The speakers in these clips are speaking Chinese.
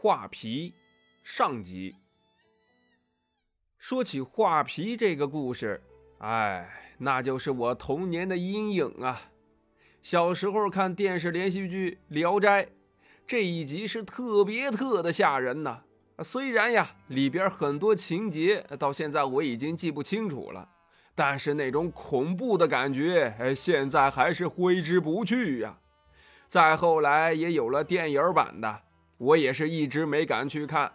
画皮上集。说起画皮这个故事，哎，那就是我童年的阴影啊！小时候看电视连续剧《聊斋》，这一集是特别特的吓人呐。虽然呀，里边很多情节到现在我已经记不清楚了，但是那种恐怖的感觉，哎，现在还是挥之不去呀。再后来也有了电影版的。我也是一直没敢去看，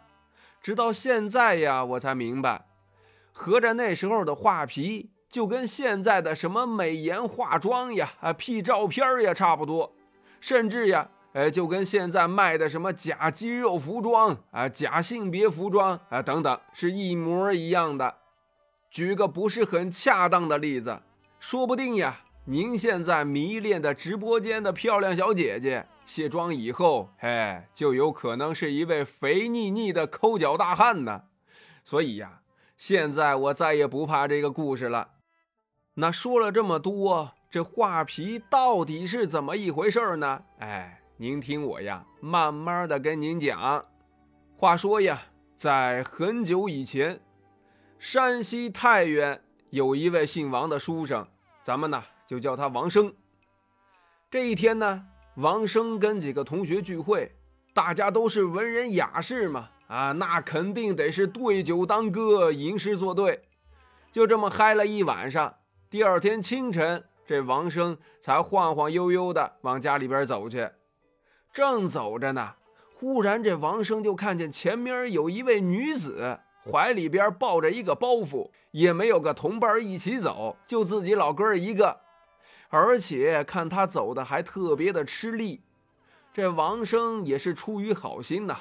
直到现在呀，我才明白，合着那时候的画皮就跟现在的什么美颜化妆呀、啊 P 照片呀差不多，甚至呀，哎，就跟现在卖的什么假肌肉服装啊、假性别服装啊等等是一模一样的。举个不是很恰当的例子，说不定呀，您现在迷恋的直播间的漂亮小姐姐。卸妆以后，嘿，就有可能是一位肥腻腻的抠脚大汉呢。所以呀，现在我再也不怕这个故事了。那说了这么多，这画皮到底是怎么一回事呢？哎，您听我呀，慢慢的跟您讲。话说呀，在很久以前，山西太原有一位姓王的书生，咱们呢就叫他王生。这一天呢。王生跟几个同学聚会，大家都是文人雅士嘛，啊，那肯定得是对酒当歌，吟诗作对，就这么嗨了一晚上。第二天清晨，这王生才晃晃悠悠的往家里边走去。正走着呢，忽然这王生就看见前面有一位女子，怀里边抱着一个包袱，也没有个同伴一起走，就自己老哥一个。而且看他走的还特别的吃力，这王生也是出于好心呐。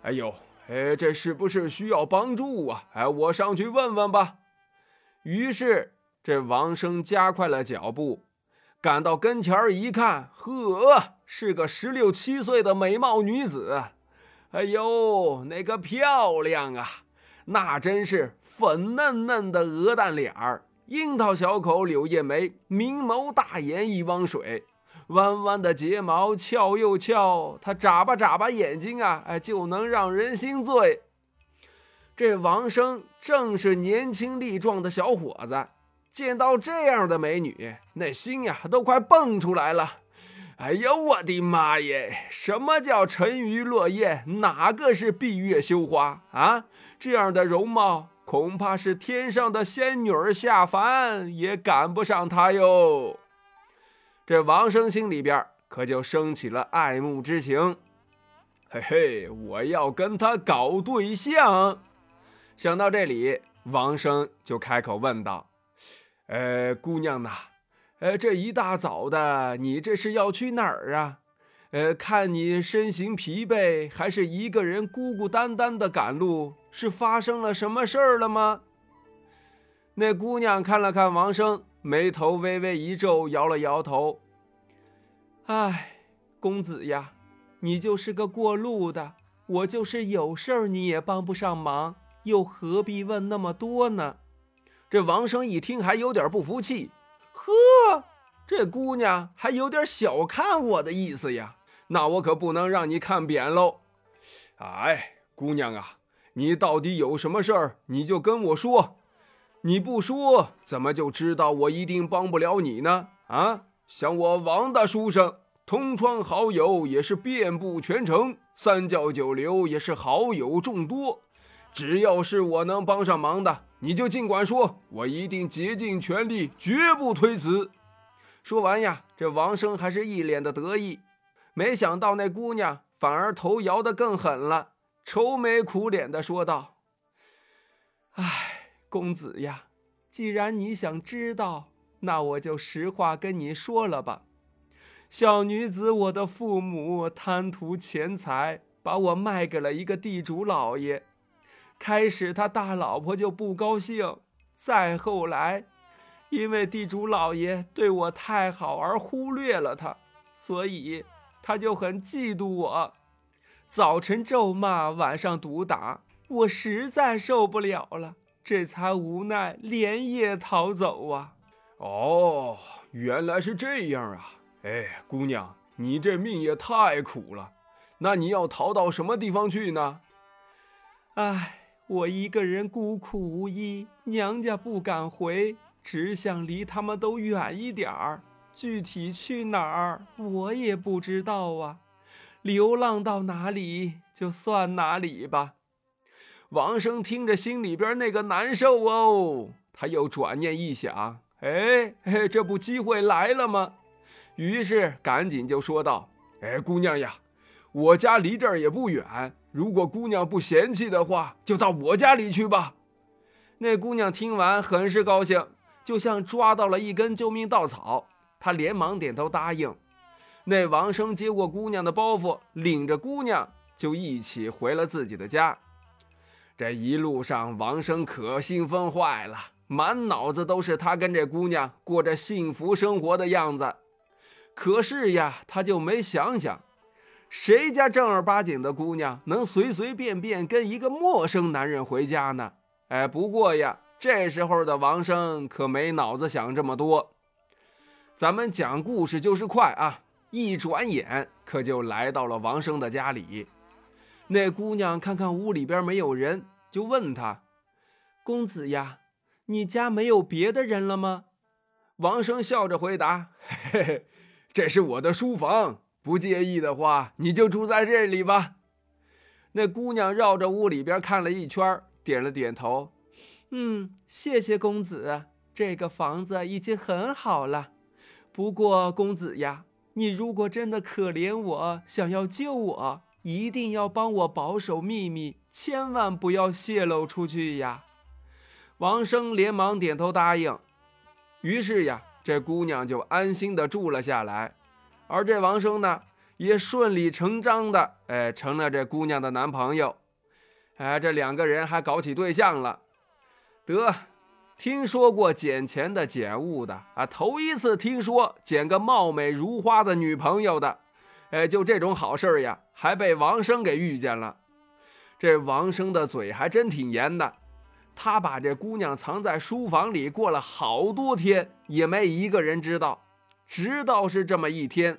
哎呦，哎，这是不是需要帮助啊？哎，我上去问问吧。于是这王生加快了脚步，赶到跟前儿一看，呵，是个十六七岁的美貌女子。哎呦，那个漂亮啊，那真是粉嫩嫩的鹅蛋脸儿。樱桃小口，柳叶眉，明眸大眼一汪水，弯弯的睫毛翘又翘，他眨巴眨巴眼睛啊，哎，就能让人心醉。这王生正是年轻力壮的小伙子，见到这样的美女，那心呀都快蹦出来了。哎呀，我的妈耶！什么叫沉鱼落雁？哪个是闭月羞花啊？这样的容貌。恐怕是天上的仙女儿下凡也赶不上他哟。这王生心里边可就升起了爱慕之情。嘿嘿，我要跟他搞对象。想到这里，王生就开口问道：“呃，姑娘呐，呃，这一大早的，你这是要去哪儿啊？呃，看你身形疲惫，还是一个人孤孤单单的赶路？”是发生了什么事儿了吗？那姑娘看了看王生，眉头微微一皱，摇了摇头。唉，公子呀，你就是个过路的，我就是有事儿你也帮不上忙，又何必问那么多呢？这王生一听，还有点不服气。呵，这姑娘还有点小看我的意思呀？那我可不能让你看扁喽。哎，姑娘啊。你到底有什么事儿？你就跟我说，你不说怎么就知道我一定帮不了你呢？啊，想我王大书生，同窗好友也是遍布全城，三教九流也是好友众多。只要是我能帮上忙的，你就尽管说，我一定竭尽全力，绝不推辞。说完呀，这王生还是一脸的得意，没想到那姑娘反而头摇得更狠了。愁眉苦脸的说道：“哎，公子呀，既然你想知道，那我就实话跟你说了吧。小女子，我的父母贪图钱财，把我卖给了一个地主老爷。开始他大老婆就不高兴，再后来，因为地主老爷对我太好而忽略了他，所以他就很嫉妒我。”早晨咒骂，晚上毒打，我实在受不了了，这才无奈连夜逃走啊！哦，原来是这样啊！哎，姑娘，你这命也太苦了。那你要逃到什么地方去呢？唉，我一个人孤苦无依，娘家不敢回，只想离他们都远一点儿。具体去哪儿，我也不知道啊。流浪到哪里就算哪里吧。王生听着心里边那个难受哦，他又转念一想，哎，这不机会来了吗？于是赶紧就说道：“哎，姑娘呀，我家离这儿也不远，如果姑娘不嫌弃的话，就到我家里去吧。”那姑娘听完很是高兴，就像抓到了一根救命稻草，她连忙点头答应。那王生接过姑娘的包袱，领着姑娘就一起回了自己的家。这一路上，王生可兴奋坏了，满脑子都是他跟这姑娘过着幸福生活的样子。可是呀，他就没想想，谁家正儿八经的姑娘能随随便便跟一个陌生男人回家呢？哎，不过呀，这时候的王生可没脑子想这么多。咱们讲故事就是快啊，一转眼可就来到了王生的家里。那姑娘看看屋里边没有人，就问他：“公子呀，你家没有别的人了吗？”王生笑着回答：“嘿嘿，这是我的书房，不介意的话，你就住在这里吧。”那姑娘绕着屋里边看了一圈，点了点头：“嗯，谢谢公子，这个房子已经很好了。不过公子呀，你如果真的可怜我，想要救我。”一定要帮我保守秘密，千万不要泄露出去呀！王生连忙点头答应。于是呀，这姑娘就安心的住了下来，而这王生呢，也顺理成章的哎成了这姑娘的男朋友。哎，这两个人还搞起对象了。得，听说过捡钱的捡物的啊，头一次听说捡个貌美如花的女朋友的。哎，就这种好事呀，还被王生给遇见了。这王生的嘴还真挺严的，他把这姑娘藏在书房里过了好多天，也没一个人知道。直到是这么一天，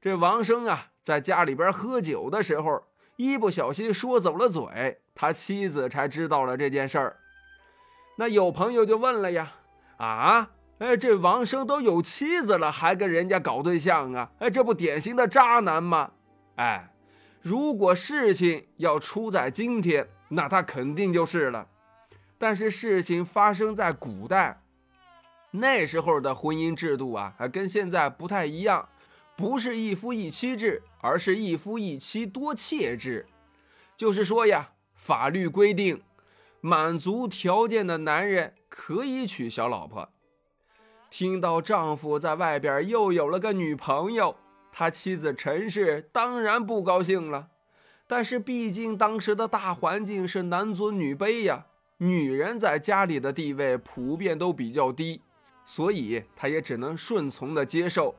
这王生啊，在家里边喝酒的时候，一不小心说走了嘴，他妻子才知道了这件事儿。那有朋友就问了呀，啊？哎，这王生都有妻子了，还跟人家搞对象啊？哎，这不典型的渣男吗？哎，如果事情要出在今天，那他肯定就是了。但是事情发生在古代，那时候的婚姻制度啊，还跟现在不太一样，不是一夫一妻制，而是一夫一妻多妾制。就是说呀，法律规定，满足条件的男人可以娶小老婆。听到丈夫在外边又有了个女朋友，他妻子陈氏当然不高兴了。但是毕竟当时的大环境是男尊女卑呀，女人在家里的地位普遍都比较低，所以他也只能顺从的接受。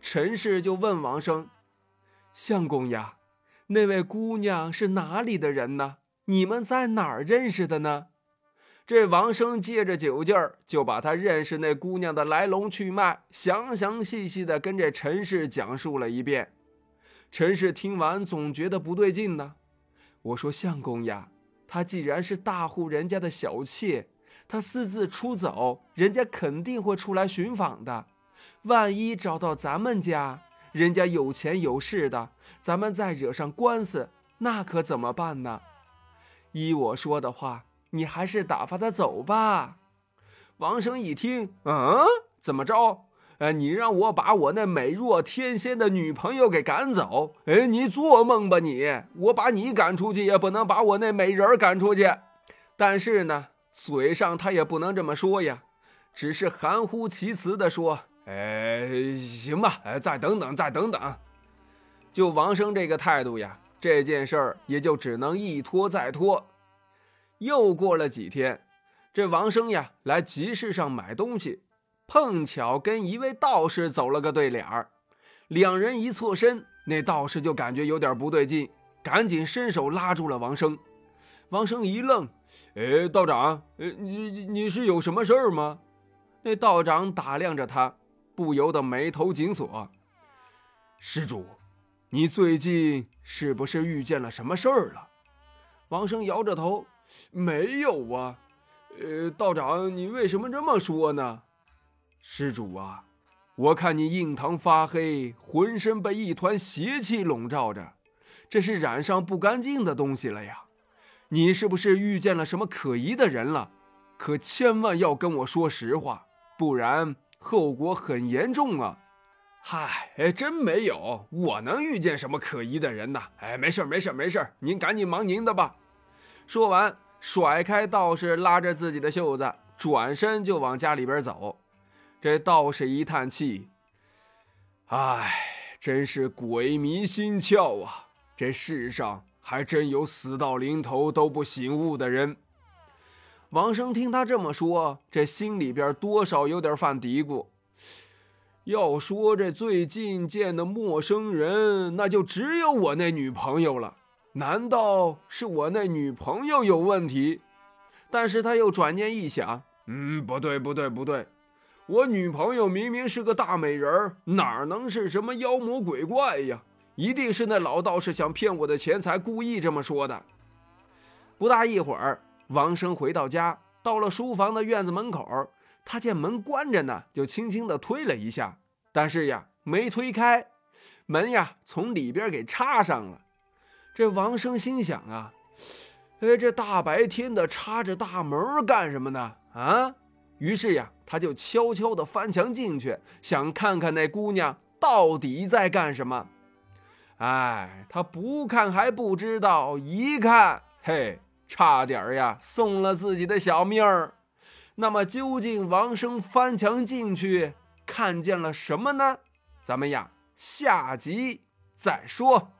陈氏就问王生：“相公呀，那位姑娘是哪里的人呢？你们在哪儿认识的呢？”这王生借着酒劲儿，就把他认识那姑娘的来龙去脉详详细细的跟这陈氏讲述了一遍。陈氏听完，总觉得不对劲呢。我说：“相公呀，她既然是大户人家的小妾，她私自出走，人家肯定会出来寻访的。万一找到咱们家，人家有钱有势的，咱们再惹上官司，那可怎么办呢？依我说的话。”你还是打发他走吧。王生一听，嗯，怎么着？呃，你让我把我那美若天仙的女朋友给赶走？哎，你做梦吧你！我把你赶出去，也不能把我那美人赶出去。但是呢，嘴上他也不能这么说呀，只是含糊其辞的说：“哎，行吧，哎，再等等，再等等。”就王生这个态度呀，这件事儿也就只能一拖再拖。又过了几天，这王生呀来集市上买东西，碰巧跟一位道士走了个对脸儿。两人一错身，那道士就感觉有点不对劲，赶紧伸手拉住了王生。王生一愣：“哎，道长，你你是有什么事儿吗？”那道长打量着他，不由得眉头紧锁：“施主，你最近是不是遇见了什么事儿了？王生摇着头，没有啊。呃，道长，你为什么这么说呢？施主啊，我看你印堂发黑，浑身被一团邪气笼罩着，这是染上不干净的东西了呀。你是不是遇见了什么可疑的人了？可千万要跟我说实话，不然后果很严重啊！嗨，哎，真没有，我能遇见什么可疑的人呢？哎，没事没事没事您赶紧忙您的吧。说完，甩开道士，拉着自己的袖子，转身就往家里边走。这道士一叹气：“哎，真是鬼迷心窍啊！这世上……”还真有死到临头都不醒悟的人。王生听他这么说，这心里边多少有点犯嘀咕。要说这最近见的陌生人，那就只有我那女朋友了。难道是我那女朋友有问题？但是他又转念一想，嗯，不对，不对，不对，我女朋友明明是个大美人，哪能是什么妖魔鬼怪呀？一定是那老道士想骗我的钱财，故意这么说的。不大一会儿，王生回到家，到了书房的院子门口，他见门关着呢，就轻轻地推了一下，但是呀，没推开，门呀，从里边给插上了。这王生心想啊，哎，这大白天的插着大门干什么呢？啊！于是呀，他就悄悄地翻墙进去，想看看那姑娘到底在干什么。哎，他不看还不知道，一看，嘿，差点呀，送了自己的小命儿。那么，究竟王生翻墙进去看见了什么呢？咱们呀，下集再说。